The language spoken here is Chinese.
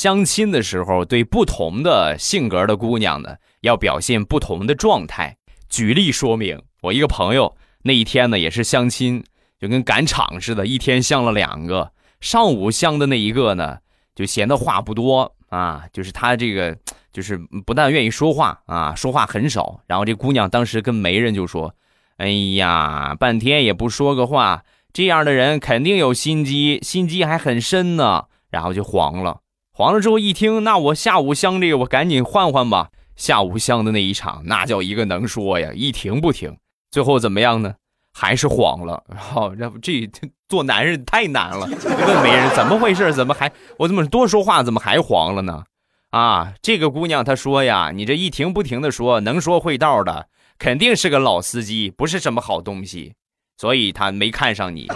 相亲的时候，对不同的性格的姑娘呢，要表现不同的状态。举例说明，我一个朋友那一天呢，也是相亲，就跟赶场似的，一天相了两个。上午相的那一个呢，就闲得话不多啊，就是他这个就是不但愿意说话啊，说话很少。然后这姑娘当时跟媒人就说：“哎呀，半天也不说个话，这样的人肯定有心机，心机还很深呢。”然后就黄了。黄了之后一听，那我下午香这个，我赶紧换换吧。下午香的那一场，那叫一个能说呀，一停不停。最后怎么样呢？还是黄了。好，这这做男人太难了。问媒人怎么回事？怎么还我怎么多说话，怎么还黄了呢？啊，这个姑娘她说呀，你这一停不停的说，能说会道的，肯定是个老司机，不是什么好东西，所以她没看上你。